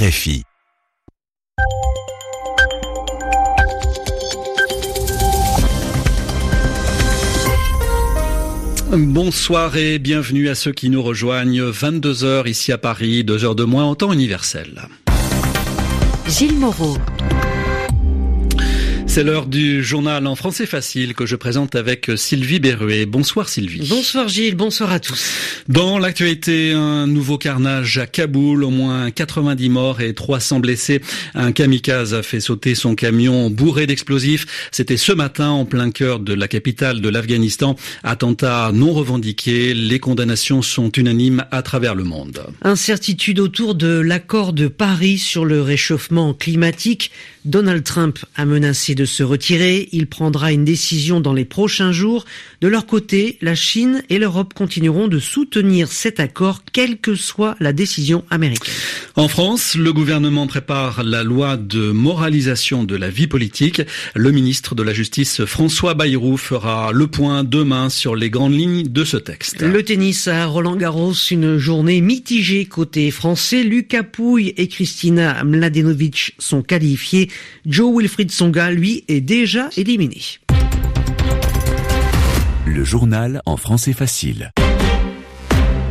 RFI. Bonsoir et bienvenue à ceux qui nous rejoignent 22h ici à Paris, 2 heures de moins en temps universel. Gilles Moreau. C'est l'heure du journal en français facile que je présente avec Sylvie Berruet. Bonsoir Sylvie. Bonsoir Gilles, bonsoir à tous. Dans l'actualité, un nouveau carnage à Kaboul, au moins 90 morts et 300 blessés. Un kamikaze a fait sauter son camion bourré d'explosifs. C'était ce matin en plein cœur de la capitale de l'Afghanistan. Attentat non revendiqué. Les condamnations sont unanimes à travers le monde. Incertitude autour de l'accord de Paris sur le réchauffement climatique. Donald Trump a menacé de se retirer. Il prendra une décision dans les prochains jours. De leur côté, la Chine et l'Europe continueront de soutenir cet accord, quelle que soit la décision américaine. En France, le gouvernement prépare la loi de moralisation de la vie politique. Le ministre de la Justice, François Bayrou, fera le point demain sur les grandes lignes de ce texte. Le tennis à Roland Garros, une journée mitigée côté français. Lucas Pouille et Christina Mladenovic sont qualifiés. Joe Wilfried Songa, lui, est déjà éliminé. Le journal en français facile.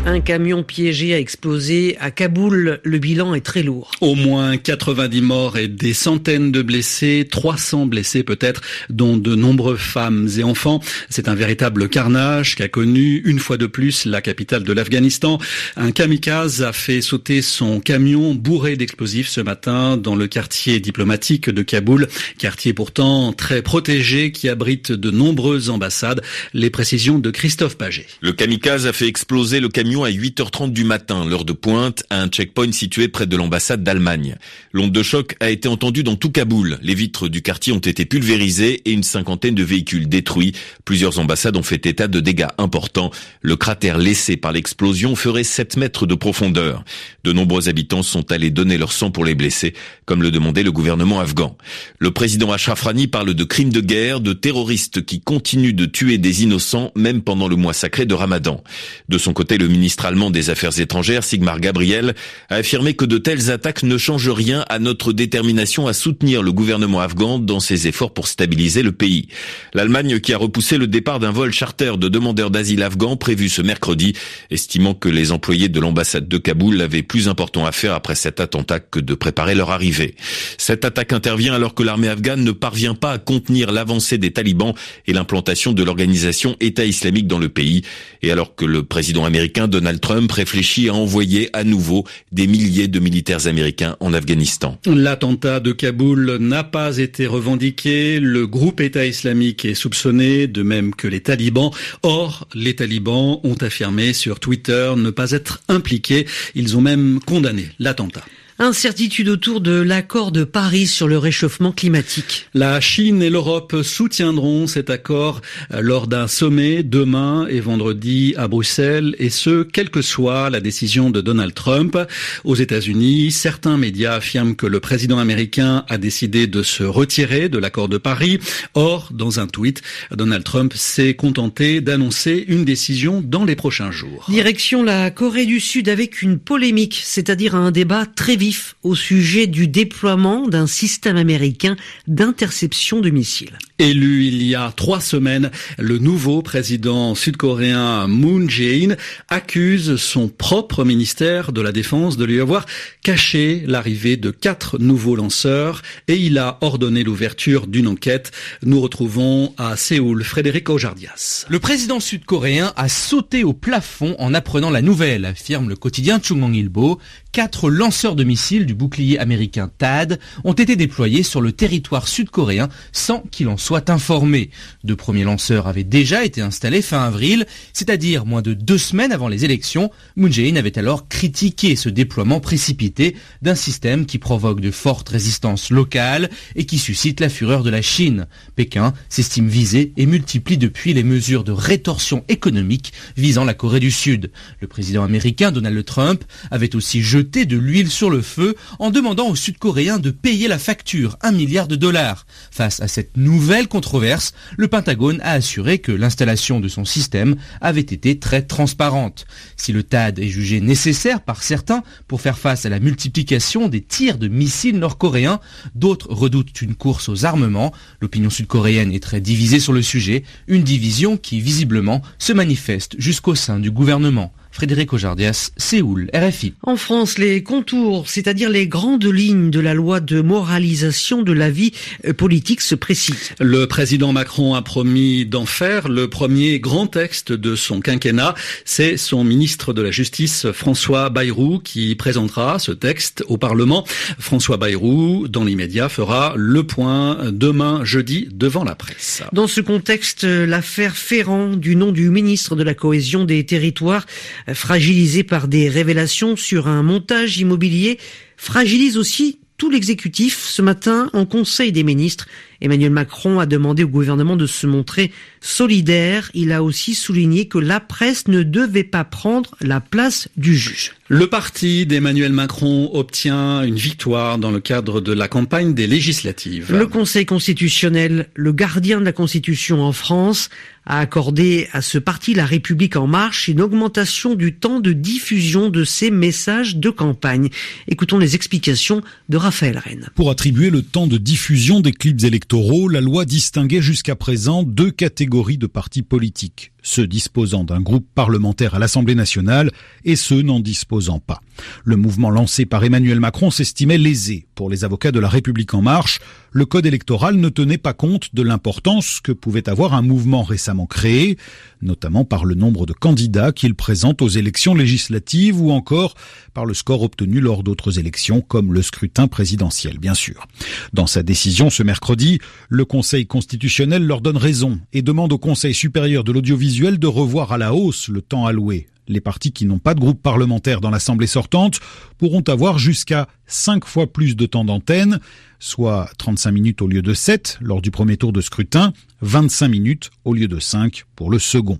Un camion piégé a explosé à Kaboul. Le bilan est très lourd. Au moins 90 morts et des centaines de blessés, 300 blessés peut-être, dont de nombreux femmes et enfants. C'est un véritable carnage qu'a connu une fois de plus la capitale de l'Afghanistan. Un kamikaze a fait sauter son camion bourré d'explosifs ce matin dans le quartier diplomatique de Kaboul, quartier pourtant très protégé qui abrite de nombreuses ambassades. Les précisions de Christophe Paget. Le kamikaze a fait exploser le camion à 8h30 du matin, l'heure de pointe, à un checkpoint situé près de l'ambassade d'Allemagne. L'onde de choc a été entendue dans tout Kaboul. Les vitres du quartier ont été pulvérisées et une cinquantaine de véhicules détruits. Plusieurs ambassades ont fait état de dégâts importants. Le cratère laissé par l'explosion ferait 7 mètres de profondeur. De nombreux habitants sont allés donner leur sang pour les blessés, comme le demandait le gouvernement afghan. Le président Ashraf Rani parle de crimes de guerre, de terroristes qui continuent de tuer des innocents, même pendant le mois sacré de Ramadan. De son côté, le ministre ministre allemand des Affaires étrangères, Sigmar Gabriel, a affirmé que de telles attaques ne changent rien à notre détermination à soutenir le gouvernement afghan dans ses efforts pour stabiliser le pays. L'Allemagne qui a repoussé le départ d'un vol charter de demandeurs d'asile afghans prévu ce mercredi, estimant que les employés de l'ambassade de Kaboul avaient plus important à faire après cet attentat que de préparer leur arrivée. Cette attaque intervient alors que l'armée afghane ne parvient pas à contenir l'avancée des talibans et l'implantation de l'organisation État islamique dans le pays, et alors que le président américain Donald Trump réfléchit à envoyer à nouveau des milliers de militaires américains en Afghanistan. L'attentat de Kaboul n'a pas été revendiqué. Le groupe État islamique est soupçonné, de même que les talibans. Or, les talibans ont affirmé sur Twitter ne pas être impliqués. Ils ont même condamné l'attentat. Incertitude autour de l'accord de Paris sur le réchauffement climatique. La Chine et l'Europe soutiendront cet accord euh, lors d'un sommet demain et vendredi à Bruxelles, et ce, quelle que soit la décision de Donald Trump. Aux États-Unis, certains médias affirment que le président américain a décidé de se retirer de l'accord de Paris. Or, dans un tweet, Donald Trump s'est contenté d'annoncer une décision dans les prochains jours. Direction la Corée du Sud avec une polémique, c'est-à-dire un débat très vite au sujet du déploiement d'un système américain d'interception de missiles. Élu il y a trois semaines, le nouveau président sud-coréen Moon Jae-in accuse son propre ministère de la Défense de lui avoir caché l'arrivée de quatre nouveaux lanceurs et il a ordonné l'ouverture d'une enquête. Nous retrouvons à Séoul Frédéric Ojardias. Le président sud-coréen a sauté au plafond en apprenant la nouvelle, affirme le quotidien Chungmong Ilbo. Quatre lanceurs de missiles du bouclier américain THAAD ont été déployés sur le territoire sud-coréen sans qu'il en soit informé. Deux premiers lanceurs avaient déjà été installés fin avril, c'est-à-dire moins de deux semaines avant les élections. Moon Jae-in avait alors critiqué ce déploiement précipité d'un système qui provoque de fortes résistances locales et qui suscite la fureur de la Chine. Pékin s'estime visé et multiplie depuis les mesures de rétorsion économique visant la Corée du Sud. Le président américain Donald Trump avait aussi jeté jeté de l'huile sur le feu en demandant aux Sud-Coréens de payer la facture, un milliard de dollars. Face à cette nouvelle controverse, le Pentagone a assuré que l'installation de son système avait été très transparente. Si le TAD est jugé nécessaire par certains pour faire face à la multiplication des tirs de missiles nord-coréens, d'autres redoutent une course aux armements. L'opinion sud-coréenne est très divisée sur le sujet, une division qui visiblement se manifeste jusqu'au sein du gouvernement. Frédéric Ojardias, Séoul, RFI. En France, les contours, c'est-à-dire les grandes lignes de la loi de moralisation de la vie euh, politique se précisent. Le président Macron a promis d'en faire le premier grand texte de son quinquennat. C'est son ministre de la Justice, François Bayrou, qui présentera ce texte au Parlement. François Bayrou, dans l'immédiat, fera le point demain jeudi devant la presse. Dans ce contexte, l'affaire Ferrand, du nom du ministre de la Cohésion des Territoires, fragilisé par des révélations sur un montage immobilier, fragilise aussi tout l'exécutif. Ce matin, en Conseil des ministres, Emmanuel Macron a demandé au gouvernement de se montrer solidaire. Il a aussi souligné que la presse ne devait pas prendre la place du juge. Le parti d'Emmanuel Macron obtient une victoire dans le cadre de la campagne des législatives. Le Conseil constitutionnel, le gardien de la Constitution en France, a accordé à ce parti La République en marche une augmentation du temps de diffusion de ses messages de campagne. Écoutons les explications de Raphaël Rennes. Pour attribuer le temps de diffusion des clips électoraux, la loi distinguait jusqu'à présent deux catégories de partis politiques ceux disposant d'un groupe parlementaire à l'Assemblée nationale et ceux n'en disposant pas. Le mouvement lancé par Emmanuel Macron s'estimait lésé. Pour les avocats de la République en marche, le code électoral ne tenait pas compte de l'importance que pouvait avoir un mouvement récemment créé, notamment par le nombre de candidats qu'il présente aux élections législatives ou encore par le score obtenu lors d'autres élections comme le scrutin présidentiel, bien sûr. Dans sa décision ce mercredi, le Conseil constitutionnel leur donne raison et demande au Conseil supérieur de l'audiovisuel de revoir à la hausse le temps alloué. Les partis qui n'ont pas de groupe parlementaire dans l'Assemblée sortante pourront avoir jusqu'à 5 fois plus de temps d'antenne, soit 35 minutes au lieu de 7 lors du premier tour de scrutin, 25 minutes au lieu de 5 pour le second.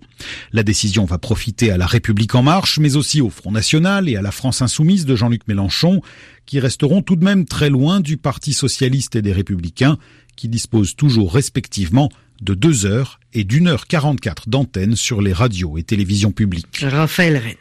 La décision va profiter à la République en marche, mais aussi au Front National et à la France insoumise de Jean-Luc Mélenchon, qui resteront tout de même très loin du Parti socialiste et des Républicains, qui disposent toujours respectivement de 2 heures et d'une heure 44 d'antenne sur les radios et télévisions publiques. Raphaël Rennes.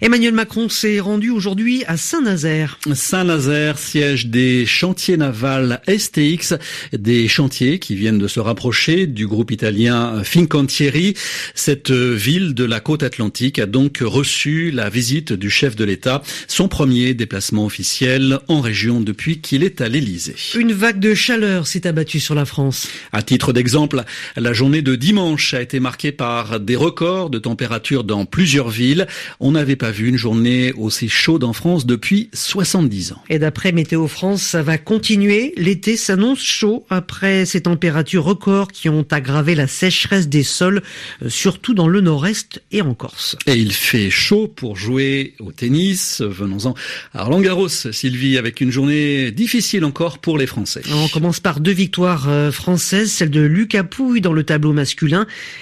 Emmanuel Macron s'est rendu aujourd'hui à Saint-Nazaire. Saint-Nazaire, siège des chantiers navals STX, des chantiers qui viennent de se rapprocher du groupe italien Fincantieri. Cette ville de la côte atlantique a donc reçu la visite du chef de l'État, son premier déplacement officiel en région depuis qu'il est à l'Élysée. Une vague de chaleur s'est abattue sur la France. À titre d'exemple, la journée de dimanche a été marquée par des records de température dans plusieurs villes. On n'avait pas vu une journée aussi chaude en France depuis 70 ans. Et d'après Météo France, ça va continuer. L'été s'annonce chaud après ces températures records qui ont aggravé la sécheresse des sols, euh, surtout dans le nord-est et en Corse. Et il fait chaud pour jouer au tennis. Venons-en à Roland Garros, Sylvie, avec une journée difficile encore pour les Français. On commence par deux victoires euh, françaises, celle de Lucas Pouille dans le tableau masculin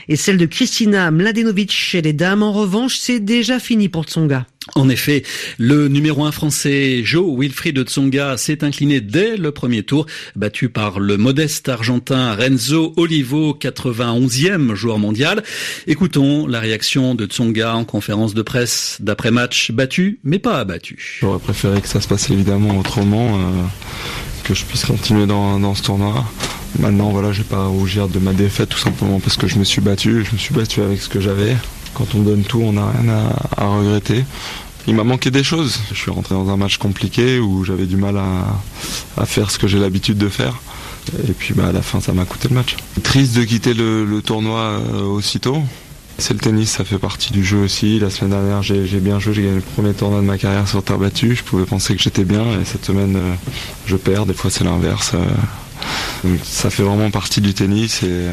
et celle de Kristina Mladenovic chez les dames. En revanche, c'est déjà fini pour Tsonga. En effet, le numéro un français Joe Wilfried Tsonga s'est incliné dès le premier tour, battu par le modeste argentin Renzo Olivo, 91e joueur mondial. Écoutons la réaction de Tsonga en conférence de presse d'après-match, battu mais pas abattu. J'aurais préféré que ça se passe évidemment autrement, euh, que je puisse continuer dans, dans ce tournoi. Maintenant, voilà, je vais pas rougir de ma défaite tout simplement parce que je me suis battu. Je me suis battu avec ce que j'avais. Quand on donne tout, on n'a rien à, à, regretter. Il m'a manqué des choses. Je suis rentré dans un match compliqué où j'avais du mal à, à faire ce que j'ai l'habitude de faire. Et puis bah, à la fin, ça m'a coûté le match. Triste de quitter le, tournoi euh, aussitôt. C'est le tennis, ça fait partie du jeu aussi. La semaine dernière, j'ai bien joué, j'ai gagné le premier tournoi de ma carrière sur terre battue. Je pouvais penser que j'étais bien et cette semaine, euh, je perds. Des fois, c'est l'inverse. Donc ça fait vraiment partie du tennis et,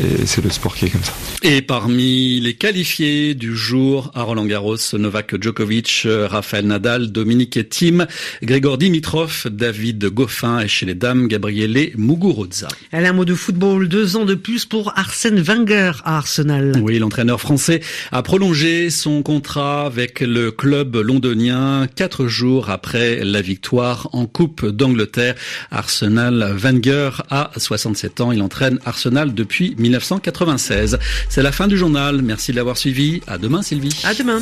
et c'est le sport qui est comme ça. Et parmi les qualifiés du jour à Roland Garros, Novak Djokovic, Rafael Nadal, Dominique Thiem, Grégor Dimitrov, David Goffin et chez les dames, Gabriele Muguruza. Elle a un mot de football, deux ans de plus pour Arsène Wenger à Arsenal. Oui, l'entraîneur français a prolongé son contrat avec le club londonien quatre jours après la victoire en Coupe d'Angleterre. Arsenal A 67 ans. Il entraîne Arsenal depuis 1996. C'est la fin du journal. Merci de l'avoir suivi. À demain, Sylvie. À demain.